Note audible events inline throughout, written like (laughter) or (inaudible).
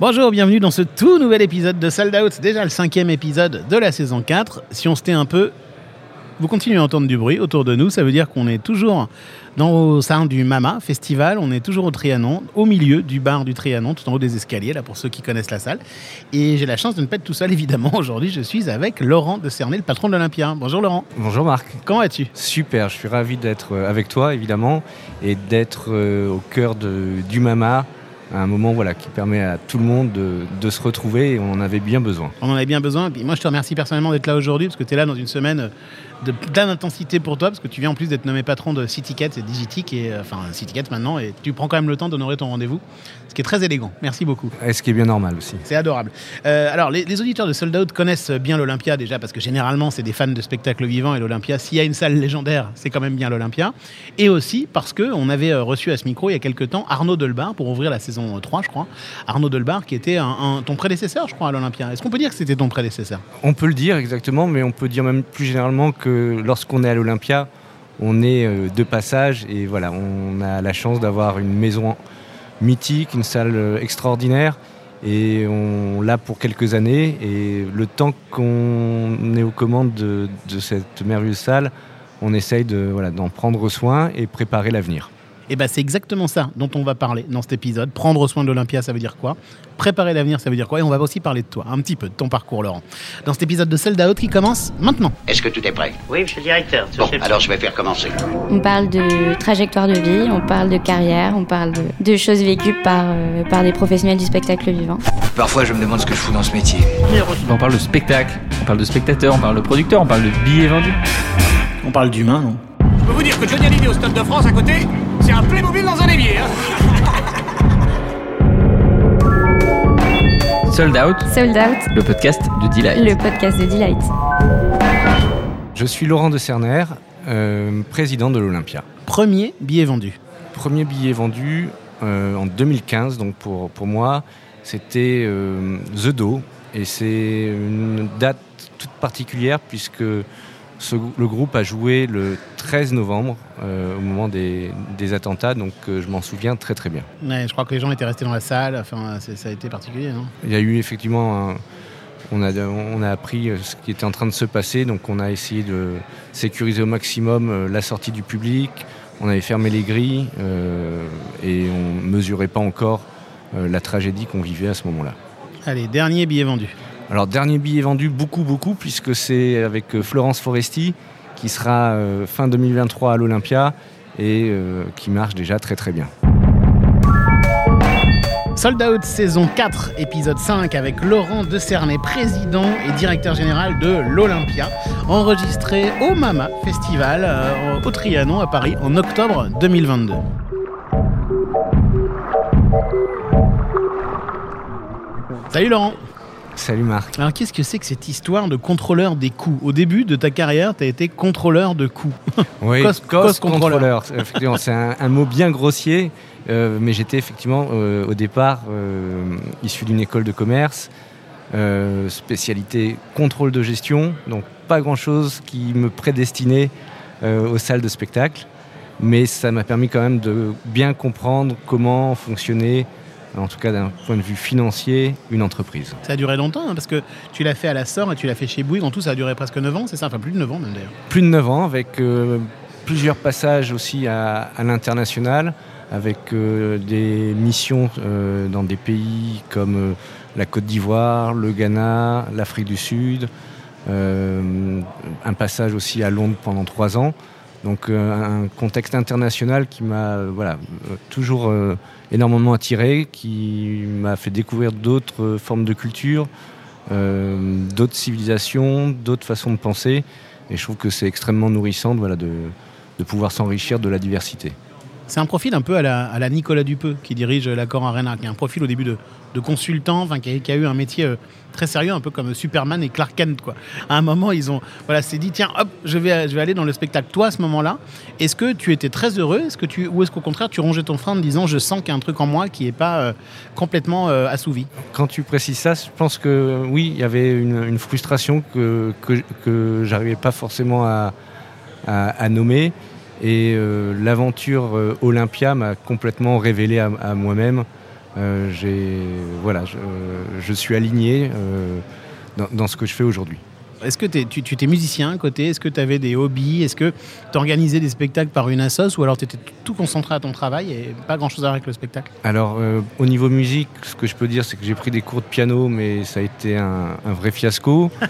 Bonjour, bienvenue dans ce tout nouvel épisode de Sold Out. Déjà le cinquième épisode de la saison 4. Si on se tait un peu, vous continuez à entendre du bruit autour de nous. Ça veut dire qu'on est toujours dans au sein du Mama Festival. On est toujours au Trianon, au milieu du bar du Trianon, tout en haut des escaliers, là pour ceux qui connaissent la salle. Et j'ai la chance de ne pas être tout seul, évidemment. (laughs) Aujourd'hui, je suis avec Laurent de Cernay, le patron de l'Olympia. Bonjour Laurent. Bonjour Marc. Comment vas-tu? Super, je suis ravi d'être euh, avec toi, évidemment, et d'être euh, au cœur de, du Mama un moment voilà, qui permet à tout le monde de, se retrouver et on en avait bien besoin. On en avait bien besoin. Et moi, je te remercie personnellement d'être là aujourd'hui parce que tu es là dans une semaine de plein d'intensité pour toi parce que tu viens en plus d'être nommé patron de CityCats et Digitic et euh, enfin CityCats maintenant et tu prends quand même le temps d'honorer ton rendez-vous ce qui est très élégant. Merci beaucoup. Et ce qui est bien normal aussi. C'est adorable. Euh, alors les, les, auditeurs de Sold Out connaissent bien l'Olympia déjà parce que généralement c'est des fans de spectacles vivants et l'Olympia s'il y a une salle légendaire c'est quand même bien l'Olympia. Et aussi parce que on avait euh, reçu à ce micro il y a quelques temps Arnaud Delbar pour ouvrir la saison 3 je crois. Arnaud Delbar qui était un, un, ton prédécesseur je crois à l'Olympia. Est-ce qu'on peut dire que c'était ton prédécesseur? On peut le dire exactement mais on peut dire même plus généralement que lorsqu'on est à l'Olympia, on est euh, de passage et voilà, on a la chance d'avoir une maison mythique, une salle euh, extraordinaire et on l'a pour quelques années et le temps qu'on est aux commandes de, cette merveilleuse salle, on essaye d'en prendre soin et préparer l'avenir. Et ben c'est exactement ça dont on va parler dans cet épisode. Prendre soin de l'Olympia, ça veut dire quoi? Préparer l'avenir, ça veut dire quoi? Et on va aussi parler de toi, un petit peu de ton parcours, Laurent. Dans cet épisode de Sold Out qui commence maintenant. Est-ce que tout est prêt? Oui, monsieur le directeur. Bon, alors je vais faire commencer. On parle de trajectoire de vie, on parle de carrière, on parle de, de choses vécues par, euh, par des professionnels du spectacle vivant. Parfois, je me demande ce que je fous dans ce métier. On parle de spectacle, on parle de spectateur, on parle de producteur, on parle de billets vendus. On parle d'humain, non? Je peux vous dire que Johnny Hallyday au Stade de France à côté, c'est un Playmobil dans un évier. Hein (laughs) Sold Out. Sold Out. Le podcast de Delight. Le podcast de Delight. Je suis Laurent de Cerner, euh, président de l'Olympia. Premier billet vendu. Premier billet vendu euh, en 2015, donc pour, pour moi, c'était euh, The Do. Et c'est une date toute particulière puisque ce, le groupe a joué le 13 novembre euh, au moment des, des attentats, donc euh, je m'en souviens très très bien. Ouais, je crois que les gens étaient restés dans la salle, enfin, ça a été particulier. Non? Il y a eu effectivement, un, on, a, on a appris ce qui était en train de se passer, donc on a essayé de sécuriser au maximum euh, la sortie du public, on avait fermé les grilles euh, et on ne mesurait pas encore euh, la tragédie qu'on vivait à ce moment-là. Allez, dernier billet vendu. Alors dernier billet vendu beaucoup beaucoup puisque c'est avec Florence Foresti qui sera euh, fin 2023 à l'Olympia et euh, qui marche déjà très très bien. Sold Out saison 4 épisode 5 avec Laurent de Cernay, président et directeur général de l'Olympia, enregistré au Mama Festival euh, au Trianon à Paris en octobre 2022. Salut Laurent Salut Marc. Alors qu'est-ce que c'est que cette histoire de contrôleur des coûts Au début de ta carrière, tu as été contrôleur de coûts. (laughs) Oui, cost, cost contrôleur. Effectivement, c'est un, un, mot bien grossier, euh, mais j'étais effectivement euh, au départ euh, issu d'une école de commerce, spécialité contrôle de gestion, donc pas grand-chose qui me prédestinait aux salles de spectacle, mais ça m'a permis quand même de bien comprendre comment fonctionnait en tout cas d'un point de vue financier, une entreprise. Ça a duré longtemps, hein, parce que tu l'as fait à la SOR et tu l'as fait chez Bouygues. En tout, ça a duré presque 9 ans, c'est ça? Enfin, plus de 9 ans même d'ailleurs. Plus de 9 ans, avec euh, plusieurs passages aussi à, à l'international, avec euh, des missions euh, dans des pays comme la Côte d'Ivoire, le Ghana, l'Afrique du Sud, un passage aussi à Londres pendant 3 ans. Donc euh, un contexte international qui m'a voilà, toujours énormément attiré, qui m'a fait découvrir d'autres formes de culture, euh, d'autres civilisations, d'autres façons de penser. Et je trouve que c'est extrêmement nourrissant de pouvoir s'enrichir de la diversité. C'est un profil un peu à la, à la, Nicolas Dupeux qui dirige l'accord Arena, qui a un profil au début de, consultant, enfin, qui, a, eu un métier euh, très sérieux, un peu comme Superman et Clark Kent. À un moment, ils ont voilà, s'est dit tiens, hop, je vais, aller dans le spectacle. Toi, à ce moment-là, est-ce que tu étais très heureux? Est-ce que tu, Ou est-ce qu'au contraire, tu rongeais ton frein en disant je sens qu'il y a un truc en moi qui n'est pas euh, complètement euh, assouvi? Quand tu précises ça, je pense que oui, il y avait une, frustration que, que, que j'arrivais pas forcément à, à nommer. Et euh, l'aventure euh, Olympia m'a complètement révélé à, à moi-même euh, j'ai, voilà, je, je suis aligné dans, dans ce que je fais aujourd'hui. Est-ce que t'es- tu étais musicien à côté? Est-ce que tu avais des hobbies? Est-ce que tu organisais des spectacles par une assoce ou alors tu étais tout concentré à ton travail et pas grand-chose à voir avec le spectacle? Alors, euh, au niveau musique, ce que je peux dire, c'est que j'ai pris des cours de piano, mais ça a été un, un vrai fiasco. (laughs)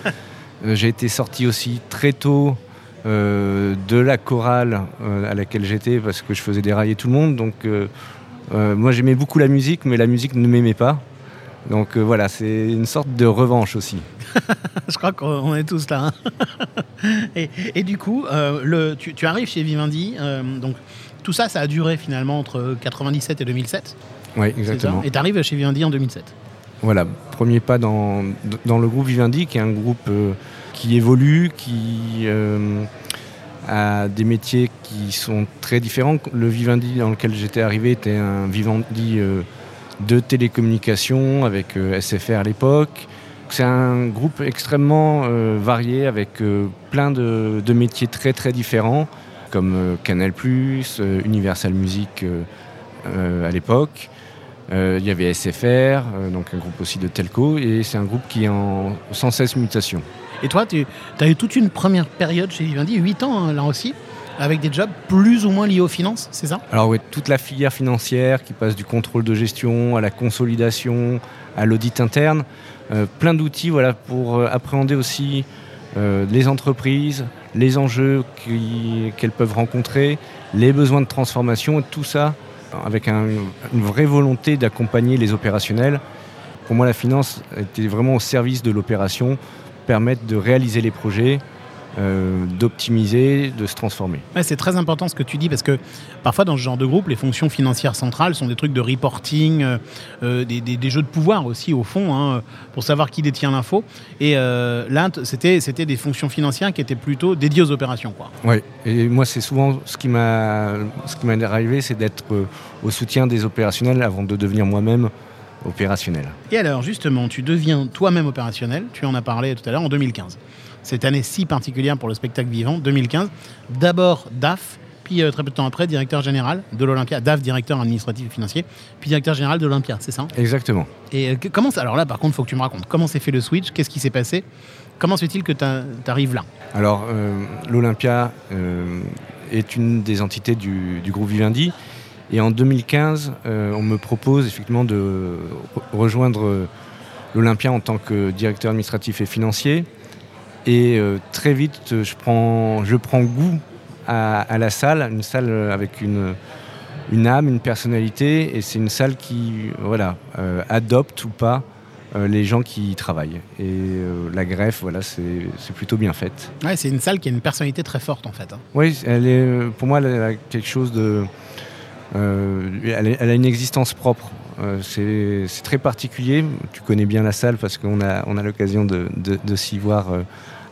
Euh, j'ai été sorti aussi très tôt de la chorale euh, à laquelle j'étais parce que je faisais dérailler tout le monde. Donc, euh, euh, moi, j'aimais beaucoup la musique, mais la musique ne m'aimait pas. Donc euh, voilà, c'est une sorte de revanche aussi. (laughs) Je crois qu'on est tous là. hein. (laughs) et, et du coup, euh, le, tu, tu arrives chez Vivendi. euh, donc, tout ça, ça a duré finalement entre 97 et 2007. Oui, exactement. Et tu arrives chez Vivendi en 2007. Voilà, premier pas dans, dans le groupe Vivendi, qui est un groupe euh, qui évolue, qui euh, a des métiers qui sont très différents. Le Vivendi dans lequel j'étais arrivé était un Vivendi euh, de télécommunications avec euh, SFR à l'époque. C'est un groupe extrêmement varié avec plein de, de métiers très très différents comme Canal+, Universal Music à l'époque. Euh, il y avait SFR, euh, donc un groupe aussi de telco, et c'est un groupe qui est en sans cesse mutation. Et toi, tu as eu toute une première période chez Vivendi, 8 ans hein, là aussi, avec des jobs plus ou moins liés aux finances, c'est ça? Alors oui, toute la filière financière qui passe du contrôle de gestion à la consolidation, à l'audit interne, euh, plein d'outils voilà, pour appréhender aussi euh, les entreprises, les enjeux qu'elles peuvent rencontrer, les besoins de transformation, et tout ça avec un- une vraie volonté d'accompagner les opérationnels. Pour moi, la finance était vraiment au service de l'opération, permettre de réaliser les projets, euh, d'optimiser, de se transformer. Ouais, c'est très important ce que tu dis parce que parfois dans ce genre de groupe, les fonctions financières centrales sont des trucs de reporting, euh, euh, des, des- des jeux de pouvoir aussi au fond, hein, pour savoir qui détient l'info. Et euh, là, c'était c'était des fonctions financières qui étaient plutôt dédiées aux opérations. Quoi. Oui, et moi c'est souvent ce qui m'a ce qui m'est arrivé, c'est d'être au soutien des opérationnels avant de devenir moi-même opérationnel. Et alors justement, tu deviens toi-même opérationnel, tu en as parlé tout à l'heure, en 2015. Cette année si particulière pour le spectacle vivant, 2015. D'abord DAF, puis euh, très peu de temps après, directeur général de l'Olympia. DAF, directeur administratif et financier, puis directeur général de l'Olympia, c'est ça Exactement. Et euh, comment ça- alors là, par contre, il faut que tu me racontes comment s'est fait le switch, qu'est-ce qui s'est passé, comment se fait-il que tu arrives là? Alors euh, l'Olympia est une des entités du, du groupe Vivendi. Et en 2015, euh, on me propose effectivement de re- rejoindre l'Olympia en tant que directeur administratif et financier. Et euh, très vite, je prends, je prends goût à, à la salle, une salle avec une, une âme, une personnalité. Et c'est une salle qui voilà, euh, adopte ou pas euh, les gens qui y travaillent. Et euh, la greffe, voilà, c'est plutôt bien faite. Ouais, c'est une salle qui a une personnalité très forte en fait. hein. Oui, elle est, pour moi, elle a quelque chose de. euh, elle a une existence propre. Euh, c'est très particulier. Tu connais bien la salle parce qu'on a, on a l'occasion de, de- s'y voir euh,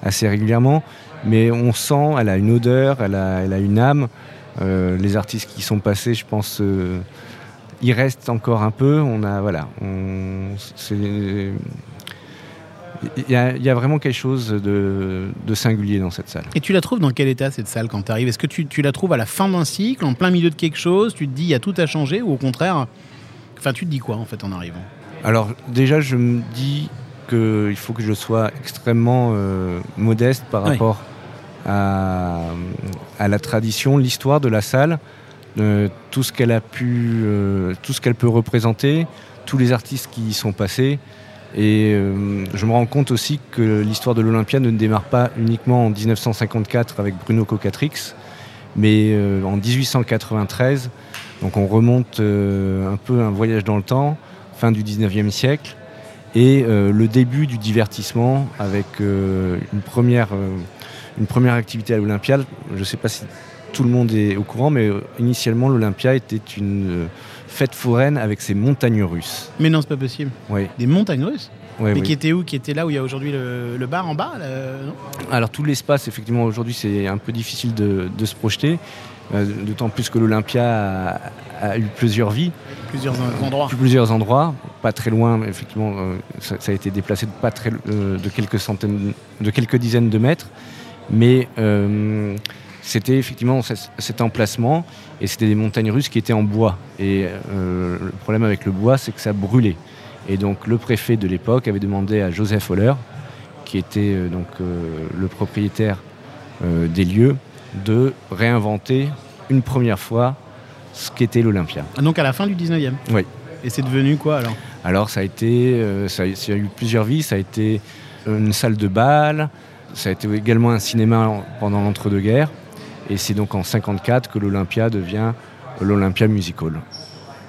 assez régulièrement. Mais on sent, elle a une odeur, elle a, elle a une âme. Euh, les artistes qui sont passés, je pense, y restent encore un peu. On a, voilà, il y, a, il y a vraiment quelque chose de, de singulier dans cette salle. Et tu la trouves dans quel état cette salle quand tu arrives Est-ce que tu, tu la trouves à la fin d'un cycle, en plein milieu de quelque chose? Tu te dis il y a tout à changer? Ou au contraire Enfin, tu te dis quoi en fait en arrivant? Alors déjà, je me dis qu'il faut que je sois extrêmement euh, modeste par Oui. rapport à, à la tradition, l'histoire de la salle, euh, tout ce qu'elle a pu, euh, tout ce qu'elle peut représenter, tous les artistes qui y sont passés. Et euh, je me rends compte aussi que l'histoire de l'Olympia ne démarre pas uniquement en 1954 avec Bruno Cocatrix, mais euh, en 1893. Donc on remonte euh, un peu un voyage dans le temps, fin du 19e siècle, et euh, le début du divertissement avec une, première, une première activité à l'Olympia. Je ne sais pas si tout le monde est au courant, mais initialement l'Olympia était une fête foraine avec ses montagnes russes. Mais non, c'est pas possible. Oui, Des montagnes russes? Oui, Mais oui. qui étaient où Qui étaient là où il y a aujourd'hui le, le bar en bas là, non? Alors tout l'espace, effectivement, aujourd'hui, c'est un peu difficile de, de se projeter, euh, d'autant plus que l'Olympia a, a eu plusieurs vies. Plusieurs en- endroits. plusieurs endroits, pas très loin, mais effectivement, euh, ça, ça a été déplacé de, pas très, euh, de quelques centaines, de quelques dizaines de mètres. Mais c'était effectivement cet emplacement et c'était des montagnes russes qui étaient en bois. Et le problème avec le bois, c'est que ça brûlait. Et donc le préfet de l'époque avait demandé à Joseph Holler, qui était euh, donc euh, le propriétaire euh, des lieux, de réinventer une première fois ce qu'était l'Olympia. Ah, Donc à la fin du 19e. Oui. Et c'est devenu quoi alors? Alors ça a été, ça, a, ça a eu plusieurs vies. Ça a été une salle de bal, ça a été également un cinéma en- pendant l'entre-deux-guerres. Et c'est donc en 54 que l'Olympia devient l'Olympia Music Hall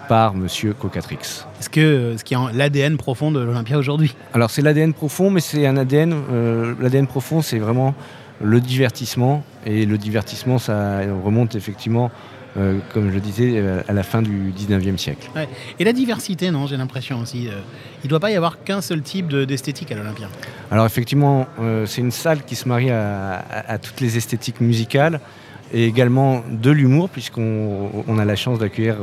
par Monsieur Cocatrix. Est-ce que euh, ce qui est l'ADN profond de l'Olympia aujourd'hui Alors c'est l'ADN profond, mais c'est un ADN. euh, L'ADN profond, c'est vraiment le divertissement. Et le divertissement, ça remonte effectivement, euh, comme je le disais, euh, à la fin du 19e siècle. Ouais. Et la diversité, non J'ai l'impression aussi. euh, il ne doit pas y avoir qu'un seul type de- d'esthétique à l'Olympia. Alors effectivement, c'est une salle qui se marie à, à- à toutes les esthétiques musicales et également de l'humour, puisqu'on on a la chance d'accueillir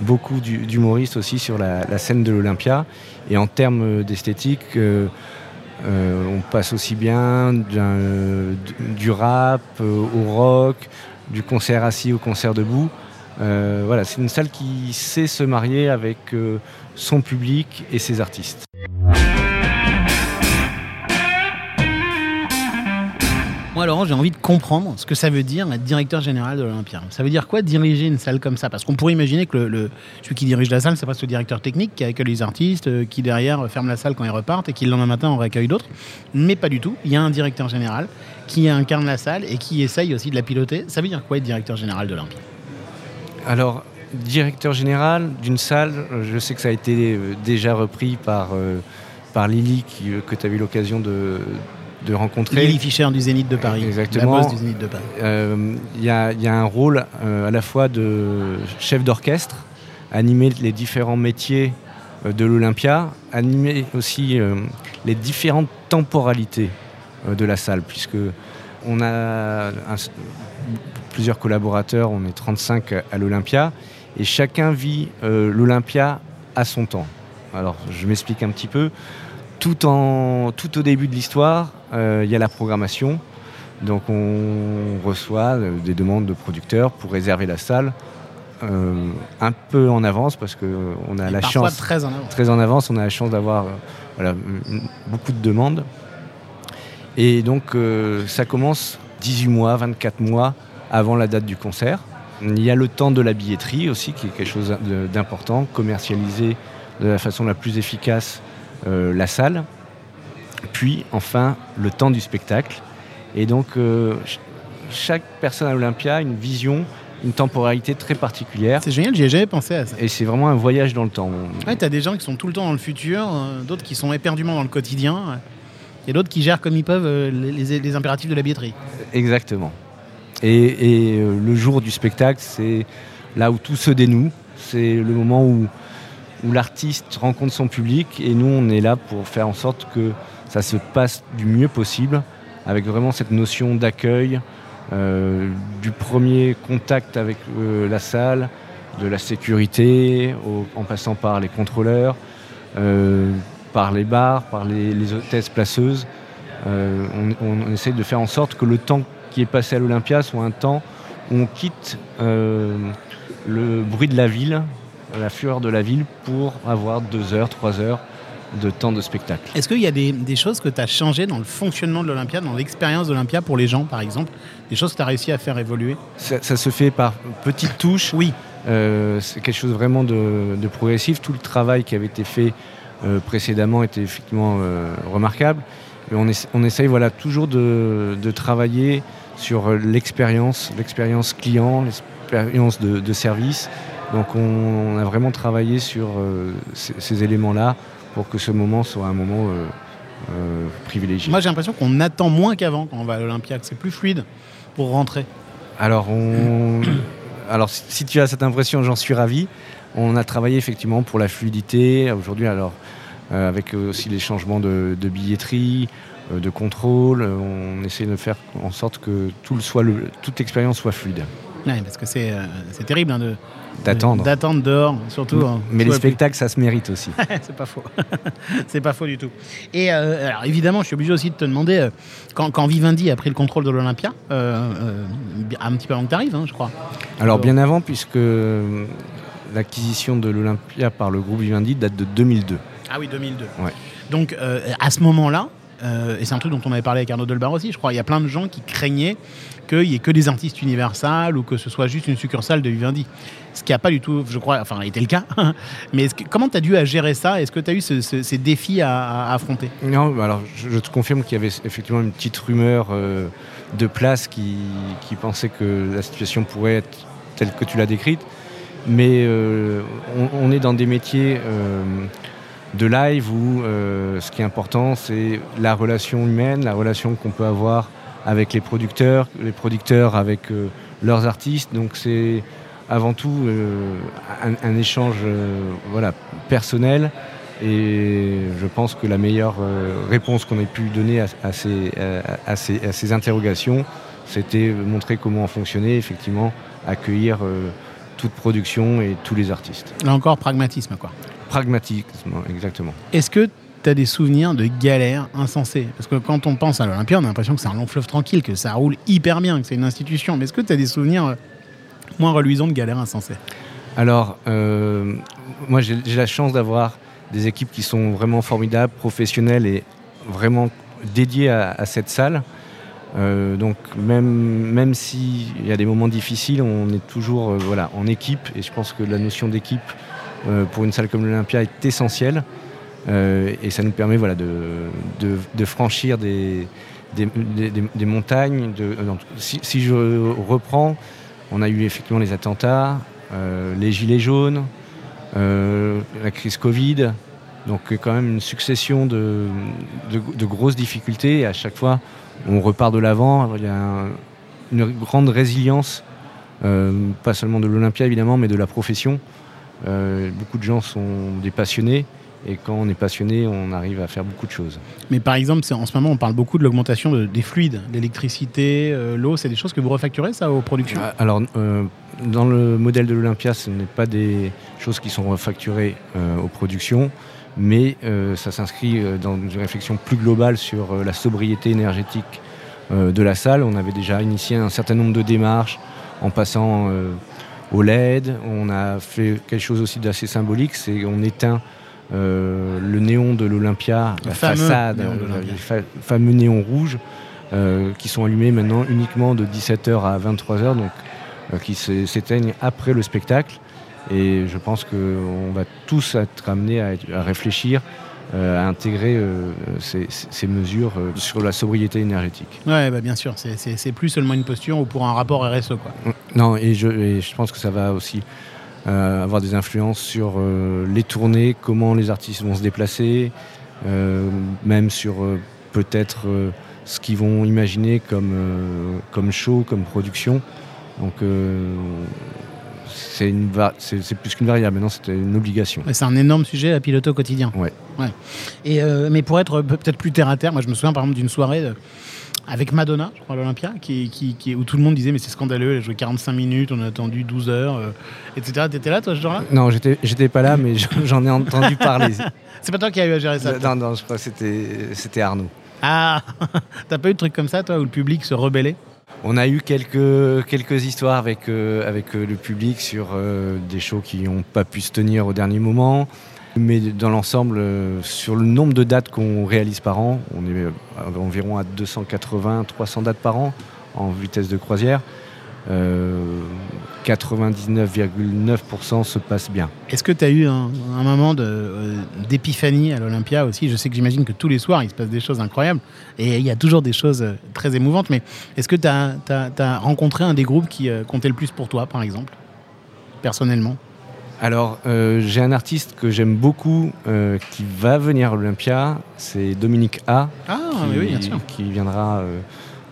beaucoup d'hu- d'humoristes aussi sur la, scène de l'Olympia. Et en termes d'esthétique, euh, euh, on passe aussi bien euh, du- rap euh, au rock, du concert assis au concert debout. Euh, voilà, c'est une salle qui sait se marier avec euh, son public et ses artistes. Laurent, j'ai envie de comprendre ce que ça veut dire être directeur général de l'Olympia. Ça veut dire quoi diriger une salle comme ça? Parce qu'on pourrait imaginer que le, celui qui dirige la salle, c'est pas ce directeur technique qui accueille les artistes, euh, qui derrière ferme la salle quand ils repartent et qui le lendemain matin en réaccueille d'autres. Mais pas du tout. Il y a un directeur général qui incarne la salle et qui essaye aussi de la piloter. Ça veut dire quoi être directeur général de l'Olympia? Alors, directeur général d'une salle, euh, je sais que ça a été euh, déjà repris par, Lily, que tu as eu l'occasion de, de rencontrer. Lily Fischer du Zénith de Paris. Exactement. La boss du Zénith de Paris. Euh, Il y, a, il y a un rôle euh, à la fois de chef d'orchestre, animer les différents métiers euh, de l'Olympia, animer aussi les différentes temporalités de la salle, puisque on a un- plusieurs collaborateurs, on est 35 à- l'Olympia, et chacun vit l'Olympia à son temps. Alors, je m'explique un petit peu. Tout, en, tout au début de l'histoire, euh, il y a la programmation. Donc on reçoit euh, des demandes de producteurs pour réserver la salle euh, un peu en avance parce qu'on a Et la chance très en avant. très en avance, on a la chance d'avoir euh, voilà, beaucoup de demandes. Et donc euh, ça commence 18 mois, 24 mois avant la date du concert. Il y a le temps de la billetterie aussi, qui est quelque chose d'important, commercialiser de la façon la plus efficace la salle. Puis enfin le temps du spectacle. Et donc euh, ch- chaque personne à l'Olympia a une vision, une temporalité très particulière. C'est génial, j'ai jamais pensé à ça. Et c'est vraiment un voyage dans le temps. Ouais, t'as des gens qui sont tout le temps dans le futur, euh, d'autres qui sont éperdument dans le quotidien, et d'autres qui gèrent comme ils peuvent euh, les, les- les impératifs de la billetterie. Exactement. Et, et, euh, le jour du spectacle, c'est là où tout se dénoue. C'est le moment où, où l'artiste rencontre son public et nous, on est là pour faire en sorte que ça se passe du mieux possible, avec vraiment cette notion d'accueil, euh, du premier contact avec euh, la salle, de la sécurité, en passant par les contrôleurs, euh, par les bars, par les, hôtesses placeuses. On, essaye de faire en sorte que le temps qui est passé à l'Olympia soit un temps où on quitte le bruit de la ville, la fureur de la ville, pour avoir deux heures, trois heures de temps de spectacle. Est-ce qu'il y a des, des choses que tu as changées dans le fonctionnement de l'Olympia, dans l'expérience d'Olympia pour les gens, par exemple Des choses que tu as réussi à faire évoluer Ça, ça se fait par petites touches. Oui. Euh, c'est quelque chose vraiment de, de progressif. Tout le travail qui avait été fait euh, précédemment était effectivement euh, remarquable. Et on, essa- on essaye voilà, toujours de, de travailler sur l'expérience, l'expérience client, l'expérience de, de service. Donc on, on a vraiment travaillé sur euh, ces, ces éléments-là pour que ce moment soit un moment euh, euh, privilégié. Moi, j'ai l'impression qu'on attend moins qu'avant quand on va à l'Olympia, que c'est plus fluide pour rentrer. Alors, on... (coughs) alors, si si tu as cette impression, j'en suis ravi. On a travaillé effectivement pour la fluidité. Aujourd'hui, alors, avec aussi les changements de, de billetterie, de contrôle, on essaie de faire en sorte que tout le soit le- toute l'expérience soit fluide. Ouais, parce que c'est euh, terrible hein, de D'attendre. d'attendre dehors, surtout. hein, Mais les spectacles, ça se mérite aussi. (laughs) c'est pas faux. (laughs) c'est pas faux du tout. Et euh, alors évidemment, je suis obligé aussi de te demander euh, quand, quand Vivendi a pris le contrôle de l'Olympia, euh, un petit peu avant que tu arrives, je crois. Alors bien avant, puisque l'acquisition de l'Olympia par le groupe Vivendi date de 2002. Ah oui, 2002. Ouais. Donc à ce moment-là, euh, et c'est un truc dont on avait parlé avec Arnaud Delbar aussi, je crois, il y a plein de gens qui craignaient qu'il n'y ait que des artistes Universal ou que ce soit juste une succursale de Vivendi. Ce qui n'a pas du tout, je crois, enfin, été le cas. (laughs) Mais comment tu as dû à gérer ça? Est-ce que tu as eu ce- ce- ces défis à, affronter? Non, bah alors je, te confirme qu'il y avait effectivement une petite rumeur euh, de place qui, pensait que la situation pourrait être telle que tu l'as décrite. Mais euh, on, est dans des métiers de live où euh, ce qui est important, c'est la relation humaine, la relation qu'on peut avoir avec les producteurs, les producteurs avec euh, leurs artistes. Donc c'est avant tout euh, un, échange voilà, personnel. Et je pense que la meilleure réponse qu'on ait pu donner à, ces, interrogations, c'était montrer comment fonctionnait, effectivement, accueillir toute production et tous les artistes. Là encore, pragmatisme. Pragmatisme, exactement. Est-ce que tu as des souvenirs de galères insensées? Parce que quand on pense à l'Olympia, on a l'impression que c'est un long fleuve tranquille, que ça roule hyper bien, que c'est une institution. Mais est-ce que tu as des souvenirs euh, moins reluisants de galères insensées? Alors, euh, moi j'ai la chance d'avoir des équipes qui sont vraiment formidables, professionnelles et vraiment dédiées à, à cette salle. Euh, donc même, même s'il y a des moments difficiles, on est toujours euh, voilà, en équipe et je pense que la notion d'équipe pour une salle comme l'Olympia est essentielle Euh, et ça nous permet voilà, de, franchir des, montagnes. Euh, si, je reprends, on a eu effectivement les attentats, euh, les gilets jaunes, euh, la crise Covid. Donc euh, quand même une succession de, grosses difficultés. Et à chaque fois, on repart de l'avant. Il y a un- une grande résilience, euh, pas seulement de l'Olympia évidemment, mais de la profession. Euh, beaucoup de gens sont des passionnés. Et quand on est passionné, on arrive à faire beaucoup de choses. Mais par exemple, en ce moment, on parle beaucoup de l'augmentation de- des fluides, l'électricité, euh, l'eau. C'est des choses que vous refacturez, ça, aux productions? Ah, Alors, euh, dans le modèle de l'Olympia, ce n'est pas des choses qui sont facturées euh, aux productions, mais ça s'inscrit dans une réflexion plus globale sur la sobriété énergétique de la salle. On avait déjà initié un certain nombre de démarches en passant au LED. On a fait quelque chose aussi d'assez symbolique, c'est qu'on éteint euh, le néon de l'Olympia, la façade, néon euh, les fa- fameux néons rouges euh, qui sont allumés maintenant uniquement de 17h à 23h, donc euh, qui s'é- s'éteignent après le spectacle. Et je pense qu'on va tous être amenés à, être- à réfléchir, à intégrer euh, ces, ces mesures euh, sur la sobriété énergétique. Ouais, bah, bien sûr. C'est- plus seulement une posture ou pour un rapport RSE, quoi. Non, et je, et je pense que ça va aussi euh, avoir des influences sur euh, les tournées, comment les artistes vont se déplacer, euh, même sur euh, peut-être euh, ce qu'ils vont imaginer comme, euh, comme show, comme production. Donc euh, c'est une plus qu'une variable, maintenant c'était une obligation. Ouais, C'est un énorme sujet à piloter au quotidien. Ouais. Et, euh, mais pour être pe- peut-être plus terre à terre, moi je me souviens par exemple d'une soirée euh, avec Madonna, je crois, à l'Olympia, qui, qui, qui- où tout le monde disait mais c'est scandaleux, elle a joué 45 minutes, on a attendu 12 heures, euh, etc. T'étais là toi ce jour-là? Non, j'étais pas là, mais (laughs) j'en ai entendu parler. (laughs) C'est pas toi qui as eu à gérer ça toi? Non, non, je crois que c'était c'était Arnaud. Ah (laughs) T'as pas eu de truc comme ça toi où le public se rebellait? On a eu quelques, histoires avec, euh, euh, le public sur euh, des shows qui n'ont pas pu se tenir au dernier moment. Mais dans l'ensemble, sur le nombre de dates qu'on réalise par an, on est environ à 280-300 dates par an en vitesse de croisière. Euh, 99,9% se passe bien. Est-ce que tu as eu un, un moment euh, d'épiphanie à l'Olympia aussi? Je sais que j'imagine que tous les soirs, il se passe des choses incroyables et il y a toujours des choses euh, très émouvantes, mais est-ce que tu as, rencontré un des groupes qui euh, comptait le plus pour toi, par exemple, personnellement? Alors, euh, j'ai un artiste que j'aime beaucoup euh, qui va venir à l'Olympia, c'est Dominique A. Ah, qui, oui, bien sûr. qui viendra euh,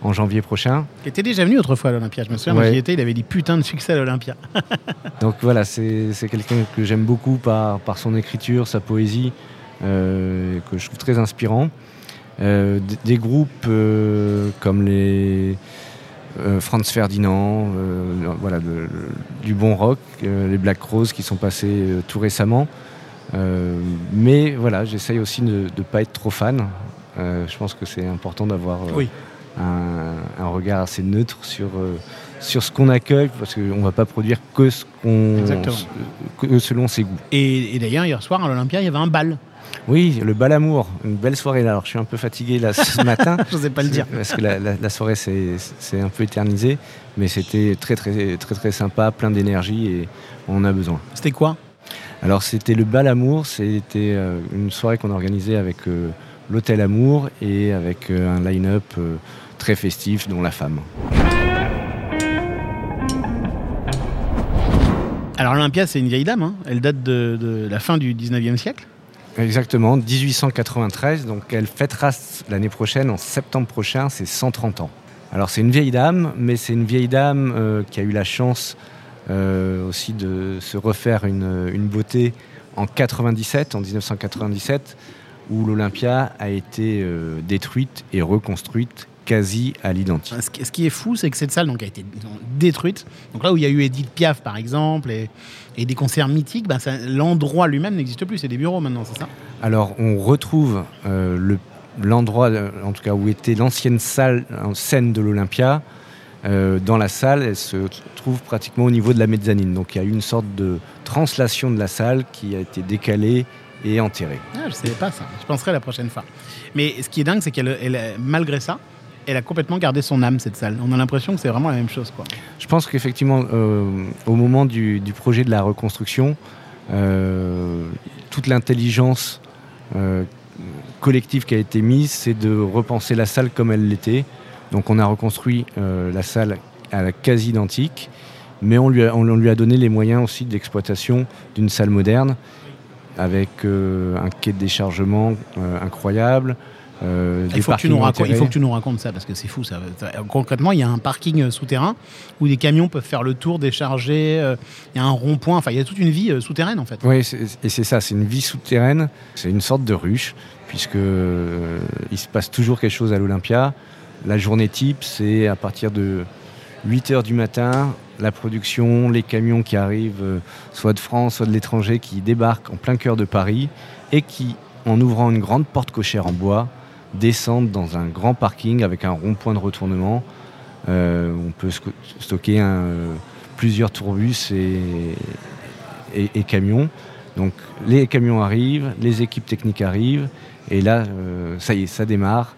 en janvier prochain. Qui était déjà venu autrefois à l'Olympia, je me souviens, moi Ouais. j'y étais, il avait dit putain de succès à l'Olympia. (laughs) Donc voilà, c'est quelqu'un que j'aime beaucoup par, par son écriture, sa poésie, euh, que je trouve très inspirant. Euh, des groupes euh, comme les, Franz Ferdinand, voilà, du bon rock, les Black Rose qui sont passés tout récemment. Mais voilà, j'essaye aussi de ne pas être trop fan. Je pense que c'est important d'avoir Oui. Un, un regard assez neutre sur, euh, sur ce qu'on accueille, parce qu'on ne va pas produire que, ce qu'on, Exactement. que selon ses goûts. Et, et d'ailleurs, hier soir à l'Olympia, il y avait un bal. Oui, le bal amour, une belle soirée là. Alors je suis un peu fatigué là ce (laughs) matin. Je n'osais pas le dire. Parce que la, la- la soirée s'est s'est un peu éternisée, mais c'était très très très très sympa, plein d'énergie et on en a besoin. C'était quoi? Alors c'était le bal amour, c'était euh, une soirée qu'on a organisée avec euh, l'hôtel Amour et avec euh, un line-up euh, très festif, dont la femme. Alors l'Olympia, c'est une vieille dame. hein. Elle date de, de la fin du 19e siècle. Exactement, 1893, donc elle fêtera l'année prochaine, en septembre prochain, ses 130 ans. Alors c'est une vieille dame, mais c'est une vieille dame euh, qui a eu la chance euh, aussi de se refaire une, une beauté en 97, en 1997, où l'Olympia a été euh, détruite et reconstruite quasi à l'identique. Ce qui, est fou, c'est que cette salle donc, a été détruite. Donc là où il y a eu Edith Piaf, par exemple, et, et des concerts mythiques, ben, l'endroit lui-même n'existe plus. C'est des bureaux maintenant, c'est ça? Alors, on retrouve euh, le- l'endroit, euh, en tout cas, où était l'ancienne salle en scène de l'Olympia. Euh, dans la salle, elle se trouve pratiquement au niveau de la mezzanine. Donc, il y a eu une sorte de translation de la salle qui a été décalée et enterrée. ah, Je ne savais pas ça. Je penserai la prochaine fois. Mais ce qui est dingue, c'est qu'elle, elle malgré ça, elle a complètement gardé son âme, cette salle. On a l'impression que c'est vraiment la même chose. Quoi. Je pense qu'effectivement, euh, au moment du, du projet de la reconstruction, euh, toute l'intelligence euh, collective qui a été mise, c'est de repenser la salle comme elle l'était. Donc on a reconstruit la salle à la quasi identique, mais on lui a, on lui a donné les moyens aussi d'exploitation d'une salle moderne, avec euh, un quai de déchargement euh, incroyable. euh, Il faut, que tu nous racontes, il enterrés. faut que tu nous racontes ça parce que c'est fou. Ça. Concrètement, il y a un parking euh, souterrain où des camions peuvent faire le tour, décharger. euh, Il y a un rond-point. Enfin, il y a toute une vie souterraine en fait. Oui, et c'est ça, c'est une vie souterraine, c'est une sorte de ruche, puisque il se passe toujours quelque chose à l'Olympia. La journée type, c'est à partir de 8 heures du matin, la production, les camions qui arrivent, euh, soit de France, soit de l'étranger, qui débarquent en plein cœur de Paris et qui, en ouvrant une grande porte cochère en bois, descendent dans un grand parking avec un rond-point de retournement. Euh, on peut stocker euh, plusieurs tourbus et, camions. Donc les camions arrivent, les équipes techniques arrivent, et là, ça y est, ça démarre.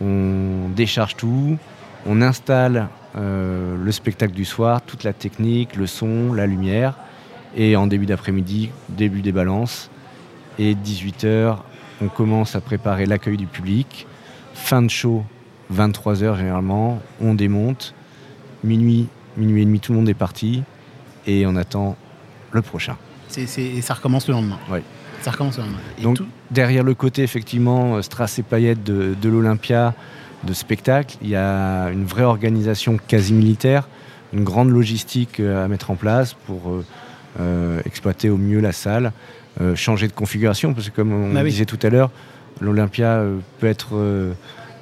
On décharge tout, on installe euh, le spectacle du soir, toute la technique, le son, la lumière, et en début d'après-midi, début des balances, et 18h, on commence à préparer l'accueil du public. Fin de show, 23h généralement, on démonte. Minuit, minuit et demi, tout le monde est parti, et on attend le prochain. Et ça recommence le lendemain. Ouais. Ça recommence le lendemain. Et Donc tout- derrière le côté effectivement euh, strass et paillettes de, de l'Olympia, de spectacle, il y a une vraie organisation quasi militaire, une grande logistique euh, à mettre en place pour euh, euh, exploiter au mieux la salle, euh, changer de configuration, parce que comme on Bah oui. disait tout à l'heure, l'Olympia peut être euh,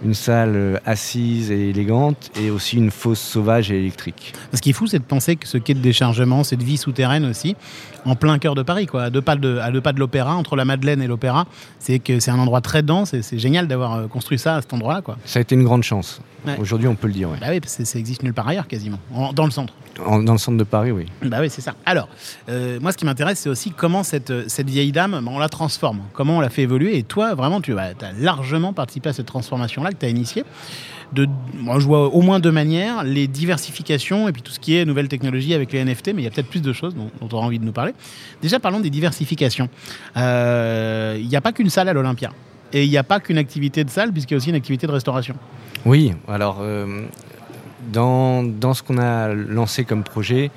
une salle euh, assise et élégante et aussi une fosse sauvage et électrique. Ce qui est fou, c'est de penser que ce quai de déchargement, cette vie souterraine aussi, en plein cœur de Paris, quoi, à deux pas de, à deux pas de l'opéra, entre la Madeleine et l'opéra, c'est que c'est un endroit très dense et c'est génial d'avoir euh, construit ça à cet endroit-là, quoi. Ça a été une grande chance. Ouais. Aujourd'hui, on peut le dire. ouais. Bah oui, parce que ça existe nulle part ailleurs quasiment, en- dans le centre. En- dans le centre de Paris, oui. Bah oui, c'est ça. Alors, euh, moi, ce qui m'intéresse, c'est aussi comment cette, cette vieille dame, bah, on la transforme, comment on la fait évoluer. Et toi, vraiment, tu as largement participé à cette transformation-là que tu as initiée. De, moi, je vois au moins deux manières, les diversifications et puis tout ce qui est nouvelles technologies avec les NFT, mais il y a peut-être plus de choses dont, dont tu auras envie de nous parler. Déjà, parlons des diversifications. Euh, Il n'y a pas qu'une salle à l'Olympia. Et il n'y a pas qu'une activité de salle, puisqu'il y a aussi une activité de restauration. Oui, alors euh, dans, dans ce qu'on a lancé comme projet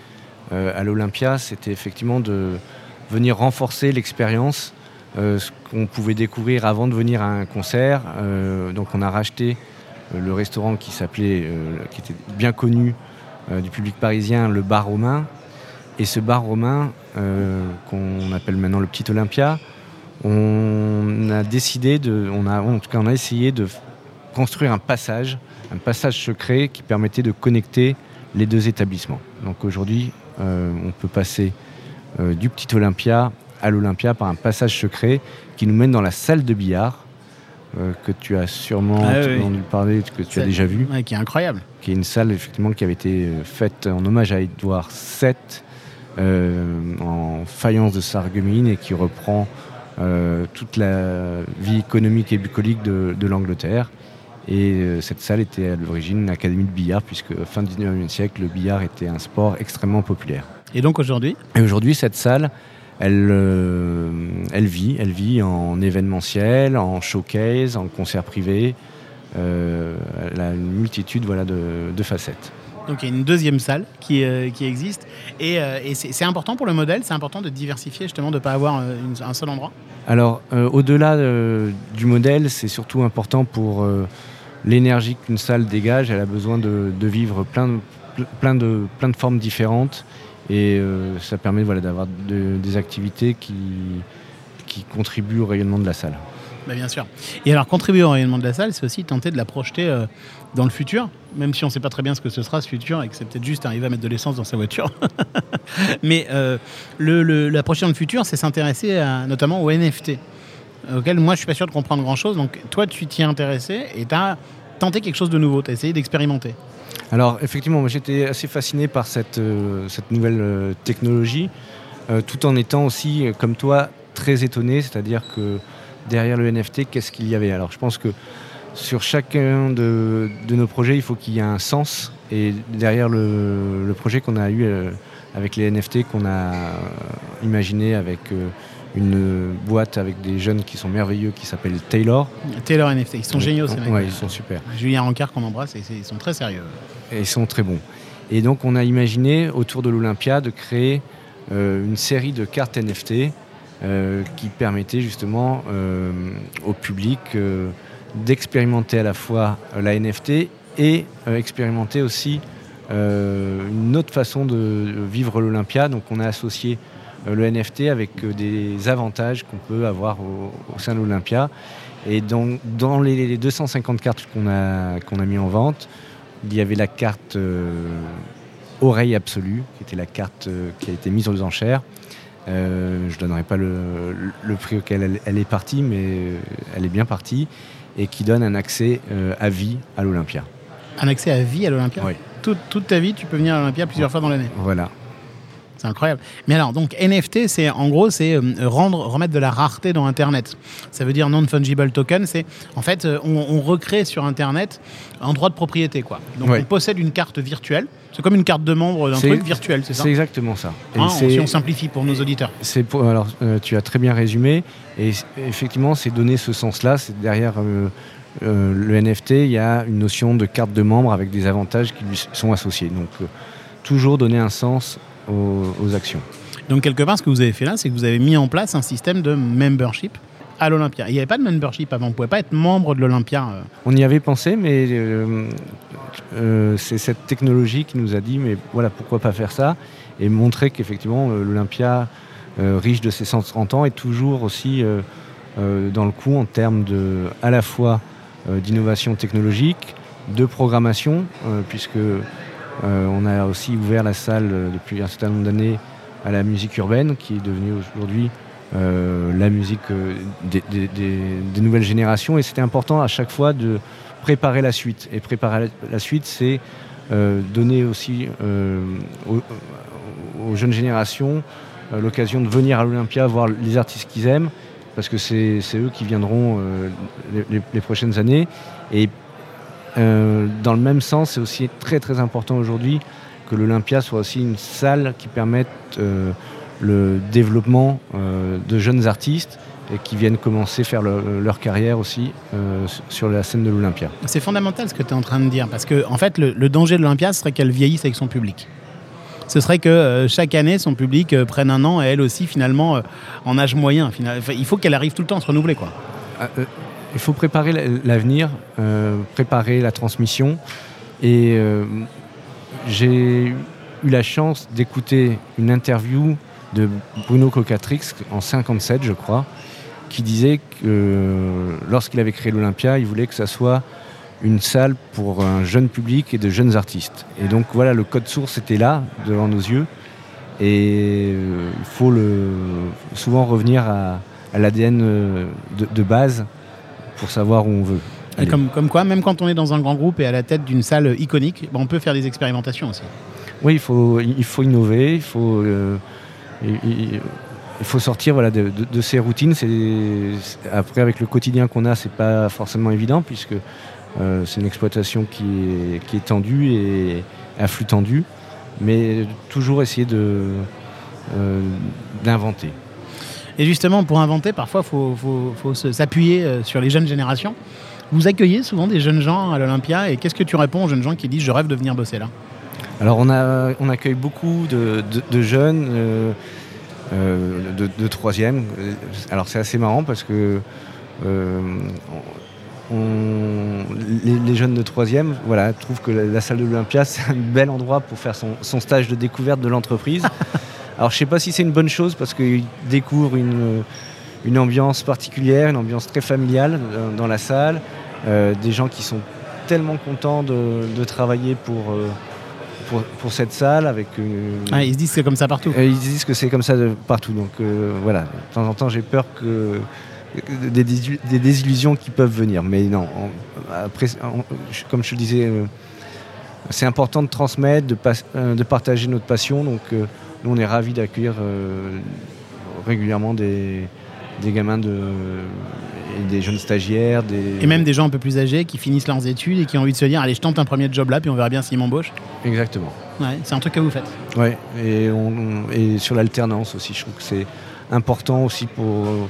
euh, à l'Olympia, c'était effectivement de venir renforcer l'expérience, euh, ce qu'on pouvait découvrir avant de venir à un concert. Euh, donc on a racheté euh, le restaurant qui s'appelait, euh, qui était bien connu euh, du public parisien, le Bar Romain. Et ce bar romain, euh, qu'on appelle maintenant le Petit Olympia, on a décidé on a, en tout cas, on a essayé de construire un passage, un passage secret qui permettait de connecter les deux établissements. Donc aujourd'hui, euh, on peut passer euh, du petit Olympia à l'Olympia par un passage secret qui nous mène dans la salle de billard euh, que tu as sûrement Ah oui, oui. entendu parler, que tu as déjà vu, Ouais, qui est incroyable. qui est une salle effectivement qui avait été euh, faite en hommage à Édouard VII euh, en faïence de Sarreguemines et qui reprend euh, toute la vie économique et bucolique de, de l'Angleterre. Et euh, cette salle était à l'origine une académie de billard, puisque fin du 19e siècle, le billard était un sport extrêmement populaire. Et donc aujourd'hui, Et aujourd'hui, cette salle, elle, euh, elle vit, elle vit en événementiel, en showcase, en concert privé. Euh, elle a une multitude voilà, de, de facettes. donc il y a une deuxième salle qui, euh, qui existe. Et, euh, et c'est important pour le modèle, c'est important de diversifier justement, de ne pas avoir euh, une- un seul endroit? Alors, au-delà du modèle, c'est surtout important pour l'énergie qu'une salle dégage. Elle a besoin de, de vivre plein, de, plein de formes différentes. Et euh, ça permet voilà, d'avoir de- des activités qui, qui contribuent au rayonnement de la salle. Bah, bien sûr. Et alors, contribuer au rayonnement de la salle, c'est aussi tenter de la projeter euh, dans le futur, même si on ne sait pas très bien ce que ce sera ce futur et que c'est peut-être juste arriver à mettre de l'essence dans sa voiture. (laughs) Mais euh, le, la projeter dans le futur, c'est s'intéresser notamment aux NFT, auxquels moi je suis pas sûr de comprendre grand-chose. Donc toi, tu t'y es intéressé et tu as tenté quelque chose de nouveau, tu as essayé d'expérimenter. Alors effectivement, j'étais assez fasciné par cette, euh, cette nouvelle euh, technologie, euh, tout en étant aussi, comme toi, très étonné, c'est-à-dire que derrière le NFT, qu'est-ce qu'il y avait? Alors je pense que sur chacun de, de nos projets, il faut qu'il y ait un sens, et derrière le, le projet qu'on a eu avec les NFT, qu'on a imaginé avec une boîte avec des jeunes qui sont merveilleux, qui s'appelle Taylor. Taylor NFT, ils sont géniaux ces mecs. Ouais, ils sont super. Julien Rancard qu'on embrasse, et ils sont très sérieux. Et ils sont très bons. Et donc on a imaginé autour de l'Olympia de créer euh, une série de cartes NFT euh, qui permettaient justement euh, au public d'expérimenter à la fois la NFT et expérimenter aussi une autre façon de vivre l'Olympia. Donc on a associé le NFT avec euh, des avantages qu'on peut avoir au, au sein de l'Olympia. Et donc, dans les, les 250 cartes qu'on a, qu'on a mis en vente, il y avait la carte euh, Oreille Absolue, qui était la carte euh, qui a été mise aux enchères. Euh, je ne donnerai pas le, le prix auquel elle, elle est partie, mais euh, elle est bien partie, et qui donne un accès euh, à vie à l'Olympia. Un accès à vie à l'Olympia Oui. toute, toute ta vie, tu peux venir à l'Olympia plusieurs fois dans l'année. Voilà. C'est incroyable. Mais alors, donc NFT, c'est en gros, c'est euh, rendre, remettre de la rareté dans Internet. Ça veut dire non-fungible token. C'est en fait, euh, on, on recrée sur Internet un droit de propriété, quoi. Donc, Ouais. on possède une carte virtuelle. C'est comme une carte de membre d'un truc virtuel, c'est ça C'est exactement ça. Et Hein, Si on simplifie pour nos auditeurs. C'est pour, alors, euh, tu as très bien résumé. Et effectivement, c'est donné ce sens-là. C'est derrière euh, euh, le NFT, il y a une notion de carte de membre avec des avantages qui lui sont associés. Donc, euh, toujours donner un sens aux, aux actions. Donc, quelque part, ce que vous avez fait là, c'est que vous avez mis en place un système de membership à l'Olympia. Il n'y avait pas de membership avant. On ne pouvait pas être membre de l'Olympia. euh. On y avait pensé, mais euh, euh, c'est cette technologie qui nous a dit, mais voilà, pourquoi pas faire ça? Et montrer qu'effectivement l'Olympia, euh, riche de ses 130 ans, est toujours aussi dans le coup en termes de, à la fois d'innovation technologique, de programmation, puisque on a aussi ouvert la salle euh, depuis un certain nombre d'années à la musique urbaine, qui est devenue aujourd'hui euh, la musique euh, des, nouvelles générations. Et c'était important à chaque fois de préparer la suite. Et préparer la, suite, c'est euh, donner aussi euh, aux, jeunes générations euh, l'occasion de venir à l'Olympia voir les artistes qu'ils aiment, parce que c'est eux qui viendront euh, les, prochaines années. Euh, dans le même sens, c'est aussi très très important aujourd'hui que l'Olympia soit aussi une salle qui permette euh, le développement euh, de jeunes artistes et qui viennent commencer à faire leur, leur carrière aussi sur la scène de l'Olympia. C'est fondamental ce que tu es en train de dire, parce que en fait, le, le danger de l'Olympia ce serait qu'elle vieillisse avec son public. Ce serait que euh, chaque année, son public euh, prenne un an et elle aussi, finalement, euh, en âge moyen. Final- enfin, il faut qu'elle arrive tout le temps à se renouveler. Quoi. Il faut préparer la- l'avenir, euh, préparer la transmission. Et euh, j'ai eu la chance d'écouter une interview de Bruno Cocatrix en 57, je crois, qui disait que lorsqu'il avait créé l'Olympia, il voulait que ça soit une salle pour un jeune public et de jeunes artistes. Et donc voilà, le code source était là, devant nos yeux. Et euh, il faut souvent revenir à, l'ADN de base pour savoir où on veut. Et comme, comme quoi, même quand on est dans un grand groupe et à la tête d'une salle iconique, bah, on peut faire des expérimentations aussi. Oui, il faut, il faut innover, il faut, euh, il, il- il faut sortir voilà, de, de- de ces routines. Après, avec le quotidien qu'on a, c'est pas forcément évident puisque euh, c'est une exploitation qui est, qui est tendue et à flux tendu, mais toujours essayer de euh, d'inventer. Et justement, pour inventer, parfois, il faut, faut- s'appuyer euh, sur les jeunes générations. Vous accueillez souvent des jeunes gens à l'Olympia et qu'est-ce que tu réponds aux jeunes gens qui disent je rêve de venir bosser là? Alors on, a, on accueille beaucoup de, de- de jeunes euh, euh, de, de troisième. Alors c'est assez marrant parce que euh, on- les, les jeunes de troisième voilà, trouvent que la, la salle de l'Olympia c'est un bel endroit pour faire son, son stage de découverte de l'entreprise. (laughs) Alors je sais pas si c'est une bonne chose parce qu'ils découvrent une, une ambiance particulière, une ambiance très familiale euh, dans la salle, euh, des gens qui sont tellement contents de, de travailler pour, euh, pour, pour cette salle avec Ah, Ils se disent que c'est comme ça partout. euh, ils disent que c'est comme ça de partout. Donc euh, voilà, de temps en temps j'ai peur que des, des désillusions qui peuvent venir. Mais non, on- après, on- je- comme je te le disais, euh, c'est important de transmettre, de, pas- euh, de partager notre passion. Donc euh, nous on est ravis d'accueillir euh, régulièrement des, des gamins de, et des jeunes stagiaires. Des... Et même des gens un peu plus âgés qui finissent leurs études et qui ont envie de se dire allez, je tente un premier job là, puis on verra bien s'ils m'embauchent. Exactement. Ouais, c'est un truc que vous faites. Ouais, et, on, et sur l'alternance aussi, je trouve que c'est important aussi pour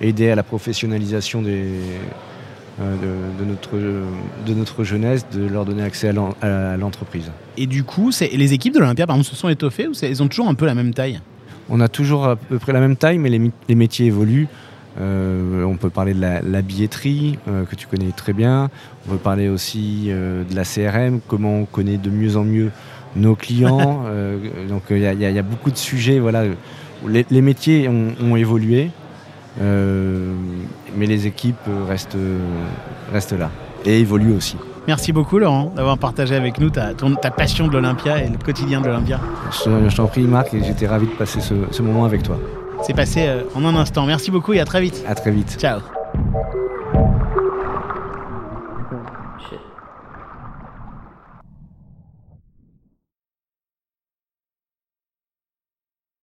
aider à la professionnalisation des, de, de notre, de notre jeunesse, de leur donner accès à l'en- à l'entreprise. Et du coup, les équipes de l'Olympia, par exemple, se sont étoffées ou elles ont toujours un peu la même taille? On a toujours à peu près la même taille, mais les, les métiers évoluent. Euh, on peut parler de la, la billetterie, euh, que tu connais très bien. On peut parler aussi euh, de la CRM, comment on connaît de mieux en mieux nos clients. (laughs) Euh, donc il y, a- y y beaucoup de sujets. Voilà. Les, les métiers ont, ont évolué, euh, mais les équipes euh, restent, euh, restent là et évoluent aussi. Merci beaucoup, Laurent, d'avoir partagé avec nous ta, ton- ta passion de l'Olympia et le quotidien de l'Olympia. Je, je t'en prie, Marc, et j'étais ravi de passer ce, ce moment avec toi. C'est passé euh, en un instant. Merci beaucoup et à très vite. À très vite. Ciao.